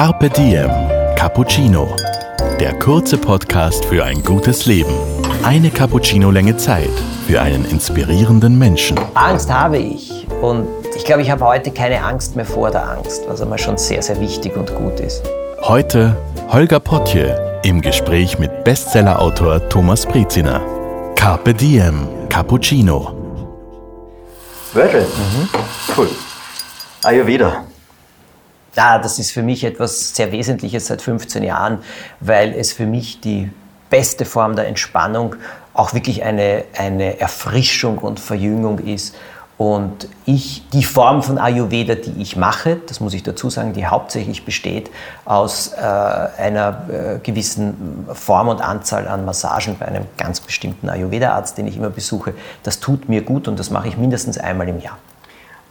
Carpe Diem Cappuccino. Der kurze Podcast für ein gutes Leben. Eine Cappuccino-Länge Zeit für einen inspirierenden Menschen. Angst habe ich und ich glaube, ich habe heute keine Angst mehr vor der Angst, was einmal schon sehr, sehr wichtig und gut ist. Heute Holger Potje im Gespräch mit Bestsellerautor Thomas Breziner. Carpe Diem Cappuccino. Wörter? Mhm. Cool. Ayurveda. Ja, das ist für mich etwas sehr Wesentliches seit 15 Jahren, weil es für mich die beste Form der Entspannung auch wirklich eine, eine Erfrischung und Verjüngung ist. Und ich, die Form von Ayurveda, die ich mache, das muss ich dazu sagen, die hauptsächlich besteht aus äh, einer äh, gewissen Form und Anzahl an Massagen bei einem ganz bestimmten Ayurveda-Arzt, den ich immer besuche, das tut mir gut und das mache ich mindestens einmal im Jahr.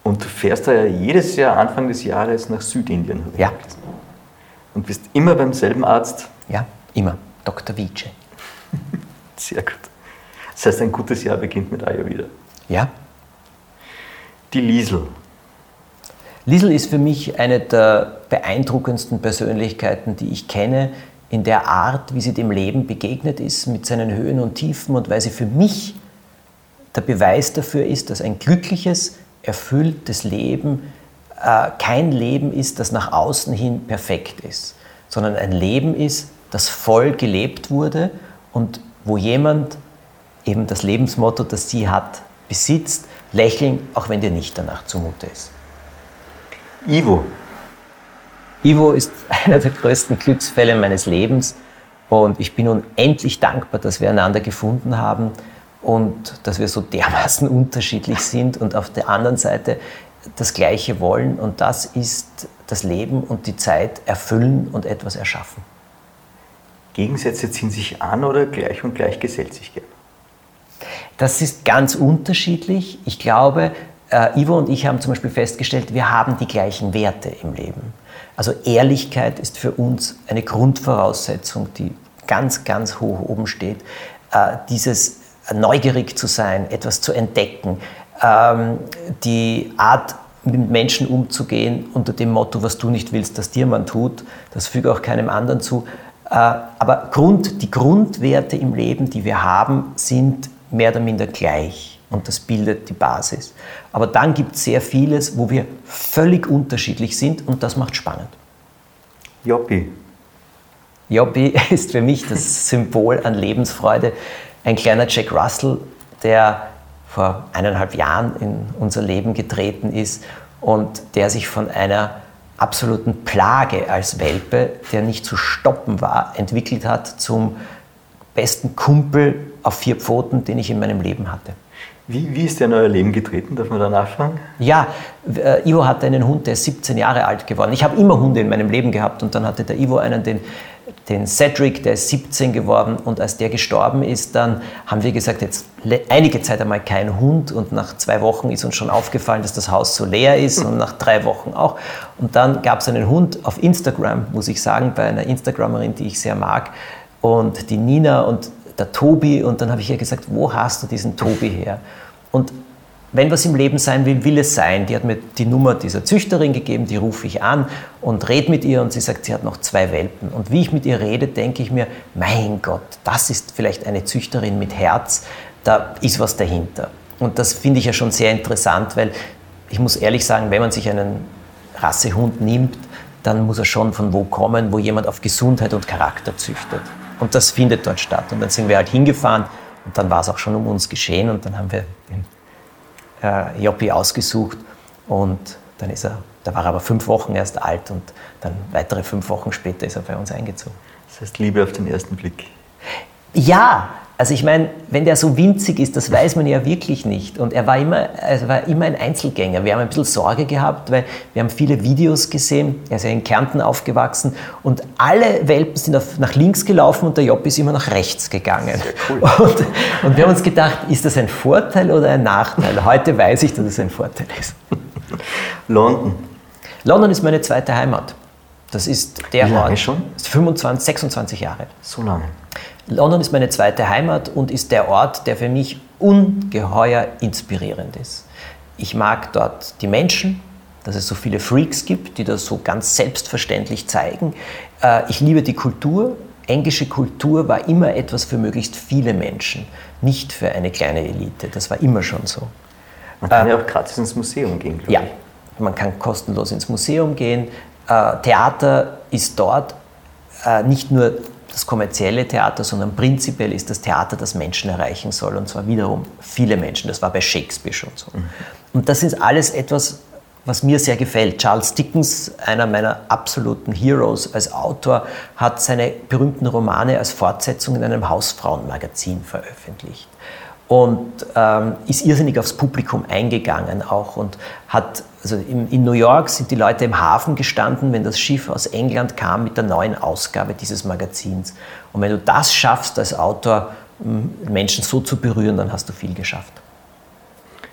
Und du fährst da ja jedes Jahr Anfang des Jahres nach Südindien. Ja. Und bist immer beim selben Arzt? Ja, immer. Dr. Vice. Sehr gut. Das heißt, ein gutes Jahr beginnt mit Ayurveda. Ja. Die Liesel. Liesel ist für mich eine der beeindruckendsten Persönlichkeiten, die ich kenne, in der Art, wie sie dem Leben begegnet ist, mit seinen Höhen und Tiefen und weil sie für mich der Beweis dafür ist, dass ein glückliches, erfülltes Leben äh, kein Leben ist, das nach außen hin perfekt ist, sondern ein Leben ist, das voll gelebt wurde und wo jemand eben das Lebensmotto, das sie hat, besitzt, lächeln, auch wenn dir nicht danach zumute ist. Ivo. Ivo ist einer der größten Glücksfälle meines Lebens und ich bin unendlich dankbar, dass wir einander gefunden haben und dass wir so dermaßen unterschiedlich sind und auf der anderen Seite das Gleiche wollen und das ist das Leben und die Zeit erfüllen und etwas erschaffen. Gegensätze ziehen sich an oder gleich und gleich gesellt sich gern? Das ist ganz unterschiedlich. Ich glaube, äh, Ivo und ich haben zum Beispiel festgestellt, wir haben die gleichen Werte im Leben. Also Ehrlichkeit ist für uns eine Grundvoraussetzung, die ganz, ganz hoch oben steht. Äh, dieses neugierig zu sein, etwas zu entdecken, ähm, die Art, mit Menschen umzugehen unter dem Motto, was du nicht willst, dass dir man tut, das füge auch keinem anderen zu. Äh, aber Grund, die Grundwerte im Leben, die wir haben, sind mehr oder minder gleich und das bildet die Basis. Aber dann gibt es sehr vieles, wo wir völlig unterschiedlich sind und das macht spannend. Joppi. Joppi ist für mich das Symbol an Lebensfreude. Ein kleiner Jack Russell, der vor eineinhalb Jahren in unser Leben getreten ist und der sich von einer absoluten Plage als Welpe, der nicht zu stoppen war, entwickelt hat zum besten Kumpel auf vier Pfoten, den ich in meinem Leben hatte. Wie, wie ist der in euer Leben getreten? Darf man da nachfragen? Ja, äh, Ivo hatte einen Hund, der ist 17 Jahre alt geworden. Ich habe immer Hunde in meinem Leben gehabt und dann hatte der Ivo einen, den, den Cedric, der ist 17 geworden und als der gestorben ist, dann haben wir gesagt, jetzt einige Zeit einmal kein Hund und nach zwei Wochen ist uns schon aufgefallen, dass das Haus so leer ist und nach drei Wochen auch. Und dann gab es einen Hund auf Instagram, muss ich sagen, bei einer Instagramerin, die ich sehr mag und die Nina und der Tobi und dann habe ich ihr gesagt, wo hast du diesen Tobi her? Und wenn was im Leben sein will, will es sein. Die hat mir die Nummer dieser Züchterin gegeben, die rufe ich an und rede mit ihr und sie sagt, sie hat noch zwei Welpen. Und wie ich mit ihr rede, denke ich mir, mein Gott, das ist vielleicht eine Züchterin mit Herz, da ist was dahinter. Und das finde ich ja schon sehr interessant, weil ich muss ehrlich sagen, wenn man sich einen Rassehund nimmt, dann muss er schon von wo kommen, wo jemand auf Gesundheit und Charakter züchtet. Und das findet dort statt. Und dann sind wir halt hingefahren und dann war es auch schon um uns geschehen und dann haben wir den äh, Joppi ausgesucht und dann ist er, da war er aber fünf Wochen erst alt und dann weitere fünf Wochen später ist er bei uns eingezogen. Das heißt Liebe auf den ersten Blick. Ja, also ich meine, wenn der so winzig ist, das weiß man ja wirklich nicht. Und er war immer, er war immer ein Einzelgänger. Wir haben ein bisschen Sorge gehabt, weil wir haben viele Videos gesehen. Er ist ja in Kärnten aufgewachsen und alle Welpen sind auf, nach links gelaufen und der Job ist immer nach rechts gegangen. Cool. Und, und wir haben uns gedacht, ist das ein Vorteil oder ein Nachteil? Heute weiß ich, dass es ein Vorteil ist. London. London ist meine zweite Heimat. Das ist der Wie lange Ort. schon? 25, 26 Jahre. So lange. London ist meine zweite Heimat und ist der Ort, der für mich ungeheuer inspirierend ist. Ich mag dort die Menschen, dass es so viele Freaks gibt, die das so ganz selbstverständlich zeigen. Äh, ich liebe die Kultur. Englische Kultur war immer etwas für möglichst viele Menschen, nicht für eine kleine Elite. Das war immer schon so. Man kann äh, ja auch gratis ins Museum gehen, glaube ja, ich. Ja, man kann kostenlos ins Museum gehen. Äh, Theater ist dort äh, nicht nur das kommerzielle Theater, sondern prinzipiell ist das Theater, das Menschen erreichen soll. Und zwar wiederum viele Menschen. Das war bei Shakespeare schon so. Mhm. Und das ist alles etwas, was mir sehr gefällt. Charles Dickens, einer meiner absoluten Heroes als Autor, hat seine berühmten Romane als Fortsetzung in einem Hausfrauenmagazin veröffentlicht und ähm, ist irrsinnig aufs Publikum eingegangen auch und hat, also in, in, New York sind die Leute im Hafen gestanden, wenn das Schiff aus England kam mit der neuen Ausgabe dieses Magazins. Und wenn du das schaffst als Autor, Menschen so zu berühren, dann hast du viel geschafft.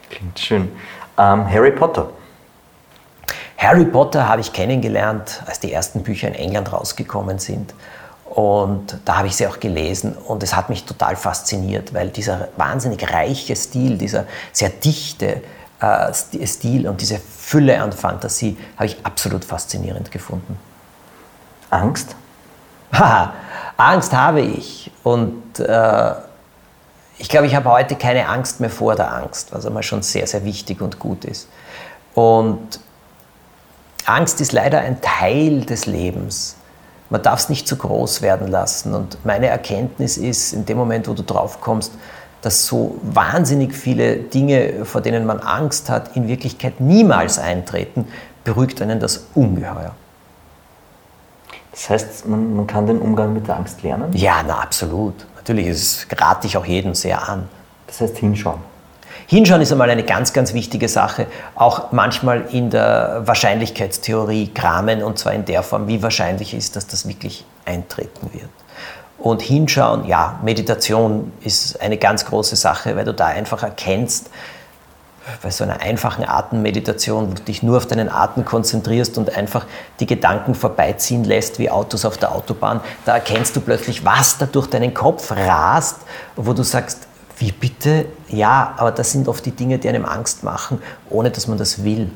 Klingt schön. Ähm, Harry Potter. Harry Potter habe ich kennengelernt, als die ersten Bücher in England rausgekommen sind. Und da habe ich sie auch gelesen und es hat mich total fasziniert, weil dieser wahnsinnig reiche Stil, dieser sehr dichte äh, Stil und diese Fülle an Fantasie habe ich absolut faszinierend gefunden. Angst? Haha, Angst habe ich und äh, ich glaube, ich habe heute keine Angst mehr vor der Angst, was einmal schon sehr, sehr wichtig und gut ist. Und Angst ist leider ein Teil des Lebens man darf es nicht zu groß werden lassen. Und meine Erkenntnis ist, in dem Moment, wo du drauf kommst, dass so wahnsinnig viele Dinge, vor denen man Angst hat, in Wirklichkeit niemals eintreten, beruhigt einen das ungeheuer. Das heißt, man, man kann den Umgang mit der Angst lernen? Ja, na absolut. Natürlich, das rate ich auch jedem sehr an. Das heißt hinschauen. Hinschauen ist einmal eine ganz, ganz wichtige Sache, auch manchmal in der Wahrscheinlichkeitstheorie kramen und zwar in der Form, wie wahrscheinlich ist, dass das wirklich eintreten wird. Und hinschauen, ja, Meditation ist eine ganz große Sache, weil du da einfach erkennst, bei so einer einfachen Atemmeditation, wo du dich nur auf deinen Atem konzentrierst und einfach die Gedanken vorbeiziehen lässt wie Autos auf der Autobahn, da erkennst du plötzlich, was da durch deinen Kopf rast, wo du sagst, wie bitte? Ja, aber das sind oft die Dinge, die einem Angst machen, ohne dass man das will.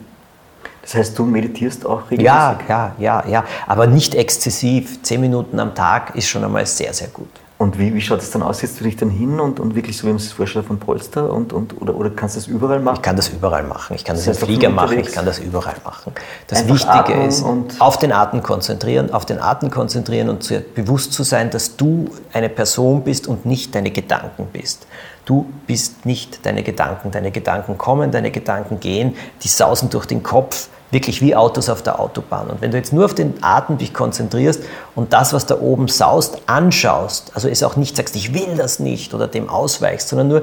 Das heißt, du meditierst auch regelmäßig? Ja, ja, ja, ja. Aber nicht exzessiv. Zehn Minuten am Tag ist schon einmal sehr, sehr gut. Und wie, wie schaut es dann aus? Setzt du dich dann hin und, und wirklich so, wie man es vorstellt, von Polster? Und, und, oder, oder kannst du das überall machen? Ich kann das überall machen. Ich kann das, das heißt, im Flieger machen. Ich kann das überall machen. Das Einfach Wichtige ist, auf den Atem konzentrieren, auf den Atem konzentrieren und zu, bewusst zu sein, dass du eine Person bist und nicht deine Gedanken bist. Du bist nicht deine Gedanken. Deine Gedanken kommen, deine Gedanken gehen, die sausen durch den Kopf, wirklich wie Autos auf der Autobahn. Und wenn du jetzt nur auf den Atem dich konzentrierst und das, was da oben saust, anschaust, also es auch nicht sagst, ich will das nicht oder dem ausweichst, sondern nur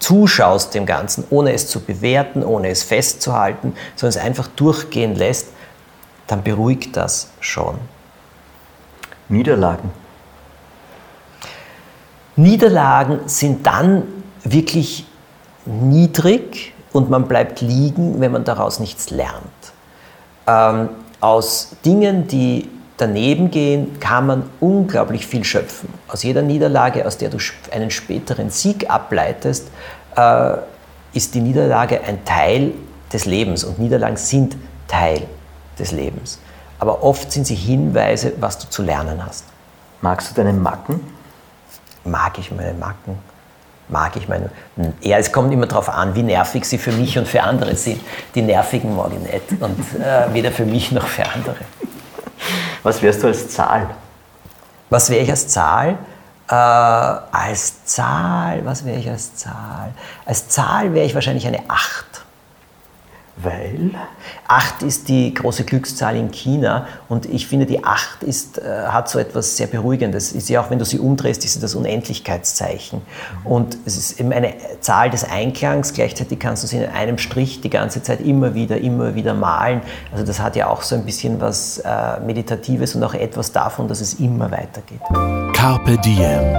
zuschaust dem Ganzen, ohne es zu bewerten, ohne es festzuhalten, sondern es einfach durchgehen lässt, dann beruhigt das schon. Niederlagen. Niederlagen sind dann wirklich niedrig und man bleibt liegen, wenn man daraus nichts lernt. Ähm, aus Dingen, die daneben gehen, kann man unglaublich viel schöpfen. Aus jeder Niederlage, aus der du einen späteren Sieg ableitest, äh, ist die Niederlage ein Teil des Lebens und Niederlagen sind Teil des Lebens. Aber oft sind sie Hinweise, was du zu lernen hast. Magst du deine Macken? Mag ich meine Macken? mag ich meine. Ja, es kommt immer darauf an, wie nervig sie für mich und für andere sind. Die nervigen mag ich nicht und äh, weder für mich noch für andere. Was wärst du als Zahl? Was wäre ich als Zahl? Äh, als Zahl, was wäre ich als Zahl? Als Zahl wäre ich wahrscheinlich eine 8. Weil? Acht ist die große Glückszahl in China und ich finde, die Acht ist, äh, hat so etwas sehr Beruhigendes. Ist ja auch, wenn du sie umdrehst, ist sie das Unendlichkeitszeichen. Und es ist eben eine Zahl des Einklangs, gleichzeitig kannst du sie in einem Strich die ganze Zeit immer wieder, immer wieder malen. Also das hat ja auch so ein bisschen was äh, Meditatives und auch etwas davon, dass es immer weitergeht. Carpe Diem.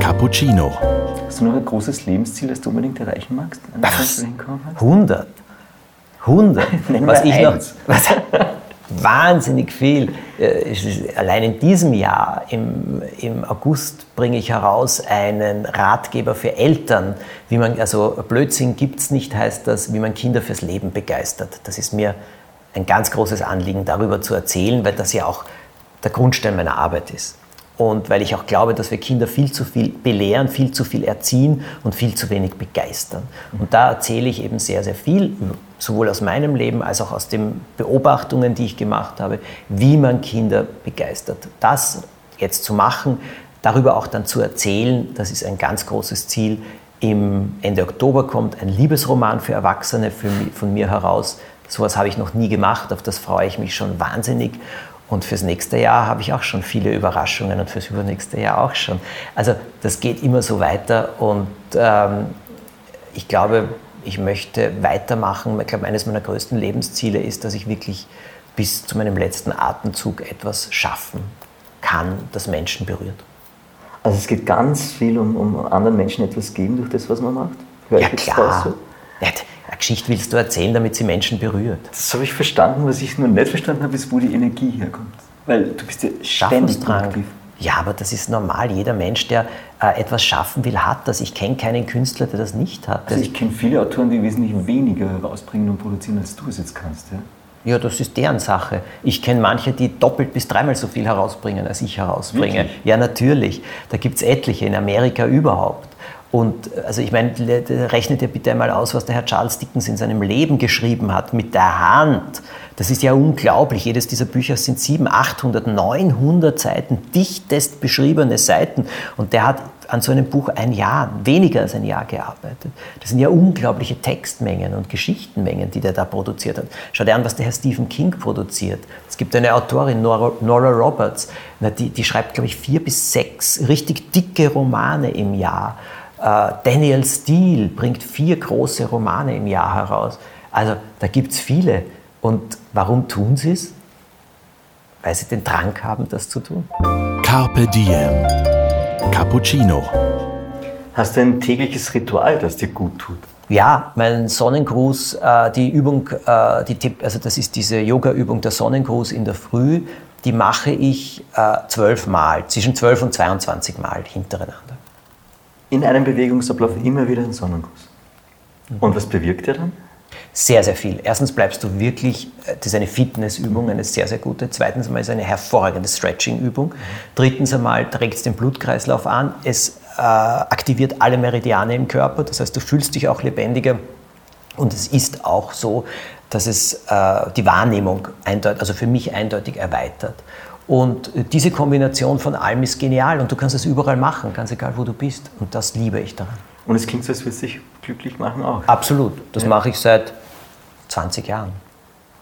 Cappuccino. Hast du noch ein großes Lebensziel, das du unbedingt erreichen magst? 100. 100. was ich noch, was, wahnsinnig viel. Äh, allein in diesem Jahr, im, im August, bringe ich heraus einen Ratgeber für Eltern, wie man, also Blödsinn gibt es nicht, heißt das, wie man Kinder fürs Leben begeistert. Das ist mir ein ganz großes Anliegen, darüber zu erzählen, weil das ja auch der Grundstein meiner Arbeit ist. Und weil ich auch glaube, dass wir Kinder viel zu viel belehren, viel zu viel erziehen und viel zu wenig begeistern. Und da erzähle ich eben sehr, sehr viel, sowohl aus meinem Leben als auch aus den Beobachtungen, die ich gemacht habe, wie man Kinder begeistert. Das jetzt zu machen, darüber auch dann zu erzählen, das ist ein ganz großes Ziel. Im Ende Oktober kommt ein Liebesroman für Erwachsene von mir heraus. So etwas habe ich noch nie gemacht, auf das freue ich mich schon wahnsinnig. Und fürs nächste Jahr habe ich auch schon viele Überraschungen und fürs übernächste Jahr auch schon. Also das geht immer so weiter und ähm, ich glaube, ich möchte weitermachen. Ich glaube, eines meiner größten Lebensziele ist, dass ich wirklich bis zu meinem letzten Atemzug etwas schaffen kann, das Menschen berührt. Also es geht ganz viel um, um anderen Menschen etwas geben durch das, was man macht? Hör ja, klar. So? Eine Geschichte willst du erzählen, damit sie Menschen berührt. Das habe ich verstanden. Was ich nur nicht verstanden habe, ist, wo die Energie herkommt. Weil du bist ja ständig aktiv. Ja, aber das ist normal. Jeder Mensch, der äh, etwas schaffen will, hat das. Ich kenne keinen Künstler, der das nicht hat. Also ich kenne viele Autoren, die wesentlich weniger herausbringen und produzieren, als du es jetzt kannst. Ja? Ja, das ist deren Sache. Ich kenne manche, die doppelt bis dreimal so viel herausbringen, als ich herausbringe. Wirklich? Ja, natürlich. Da gibt es etliche, in Amerika überhaupt. Und also ich meine, rechnet ihr bitte einmal aus, was der Herr Charles Dickens in seinem Leben geschrieben hat, mit der Hand. Das ist ja unglaublich. Jedes dieser Bücher sind 700, 800, 900 Seiten, dichtest beschriebene Seiten. Und der hat an so einem Buch ein Jahr, weniger als ein Jahr gearbeitet. Das sind ja unglaubliche Textmengen und Geschichtenmengen, die der da produziert hat. Schau dir an, was der Herr Stephen King produziert. Es gibt eine Autorin, Nora, Nora Roberts, die, die schreibt, glaube ich, vier bis sechs richtig dicke Romane im Jahr. Äh, Daniel Steele bringt vier große Romane im Jahr heraus. Also da gibt es viele. Und warum tun sie es? Weil sie den Drang haben, das zu tun. Carpe Diem. Cappuccino. Hast du ein tägliches Ritual, das dir gut tut? Ja, mein Sonnengruß, äh, die Übung, äh, die, also das ist diese Yoga-Übung, der Sonnengruß in der Früh, die mache ich zwölf Mal, zwischen zwölf und 22 Mal hintereinander in einem Bewegungsablauf immer wieder einen Sonnengruß. Und was bewirkt er dann? Sehr, sehr viel. Erstens bleibst du wirklich, äh, das ist eine Fitnessübung, eine sehr, sehr gute. Zweitens einmal ist es eine hervorragende Stretching-Übung. Drittens einmal trägt es den Blutkreislauf an. Es äh, aktiviert alle Meridiane im Körper, das heißt, du fühlst dich auch lebendiger. Und es ist auch so, dass es äh, die Wahrnehmung eindeutig, also für mich eindeutig erweitert. Und diese Kombination von allem ist genial und du kannst es überall machen, ganz egal wo du bist. Und das liebe ich daran. Und es klingt so, als würde es dich glücklich machen auch. Absolut. Das ja. mache ich seit 20 Jahren.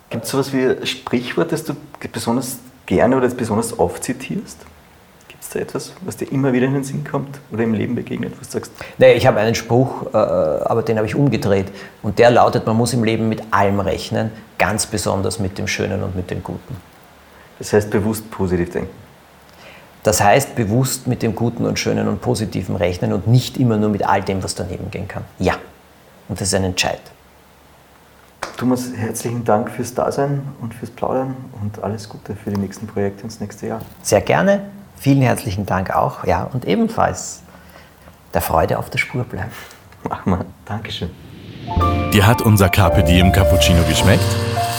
Gibt es sowas wie ein Sprichwort, das du besonders gerne oder besonders oft zitierst? Gibt es da etwas, was dir immer wieder in den Sinn kommt oder im Leben begegnet, was du sagst? Nee, ich habe einen Spruch, äh, aber den habe ich umgedreht. Und der lautet, man muss im Leben mit allem rechnen, ganz besonders mit dem Schönen und mit dem Guten. Das heißt bewusst positiv denken. Das heißt bewusst mit dem Guten und Schönen und Positiven rechnen und nicht immer nur mit all dem, was daneben gehen kann. Ja. Und das ist ein Entscheid. Thomas, herzlichen Dank fürs Dasein und fürs Plaudern und alles Gute für die nächsten Projekte und das nächste Jahr. Sehr gerne. Vielen herzlichen Dank auch. Ja, und ebenfalls der Freude auf der Spur bleiben. Mach mal. Dankeschön. Dir hat unser Carpe Diem Cappuccino geschmeckt?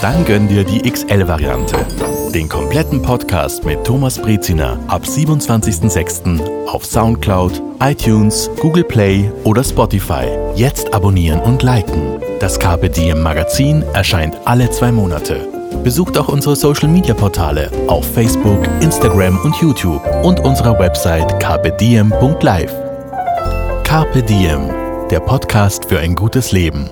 Dann gönn dir die XL-Variante. Den kompletten Podcast mit Thomas Breziner ab 27.06. auf Soundcloud, iTunes, Google Play oder Spotify. Jetzt abonnieren und liken. Das Carpe Diem Magazin erscheint alle zwei Monate. Besucht auch unsere Social Media Portale auf Facebook, Instagram und YouTube und unserer Website carpediem.live. Carpe Diem, der Podcast für ein gutes Leben.